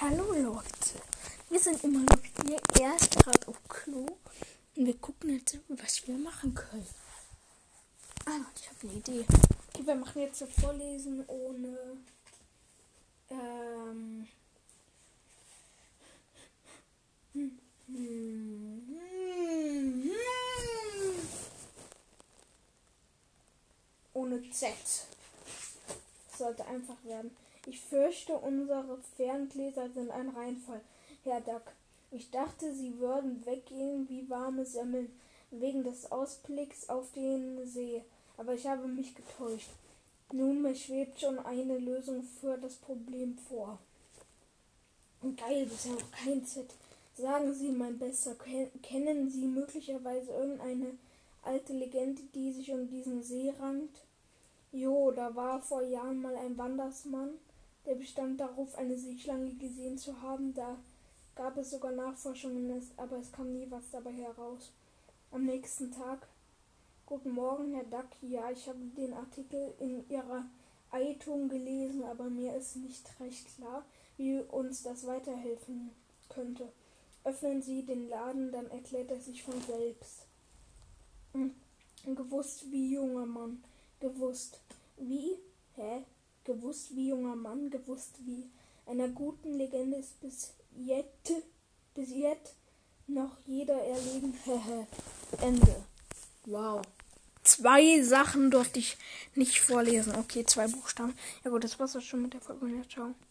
Hallo Leute, wir sind immer noch hier. Er ist gerade auf Klo und wir gucken jetzt, was wir machen können. Ah, ich habe eine Idee. Okay, wir machen jetzt so Vorlesen ohne. Ähm. Hm, hm, hm, hm. Ohne Z. Sollte einfach werden. Ich fürchte, unsere Ferngläser sind ein Reinfall, Herr Duck. Ich dachte, sie würden weggehen wie warme Semmeln wegen des Ausblicks auf den See, aber ich habe mich getäuscht. Nun, mir schwebt schon eine Lösung für das Problem vor. Geil, bisher noch kein Z. Sagen Sie, mein Bester, kennen Sie möglicherweise irgendeine alte Legende, die sich um diesen See rankt? Jo, da war vor Jahren mal ein Wandersmann, der bestand darauf, eine Seeschlange gesehen zu haben. Da gab es sogar Nachforschungen, aber es kam nie was dabei heraus. Am nächsten Tag. Guten Morgen, Herr Duck. Ja, ich habe den Artikel in Ihrer Eitung gelesen, aber mir ist nicht recht klar, wie uns das weiterhelfen könnte. Öffnen Sie den Laden, dann erklärt er sich von selbst. Hm. Gewusst wie junger Mann. Gewusst. Wie? Hä? Gewusst wie junger Mann, gewusst wie einer guten Legende ist bis jetzt, bis jetzt noch jeder erleben. Ende. Wow. Zwei Sachen durfte ich nicht vorlesen. Okay, zwei Buchstaben. Ja gut, das war's auch schon mit der Folge. Ja, ciao.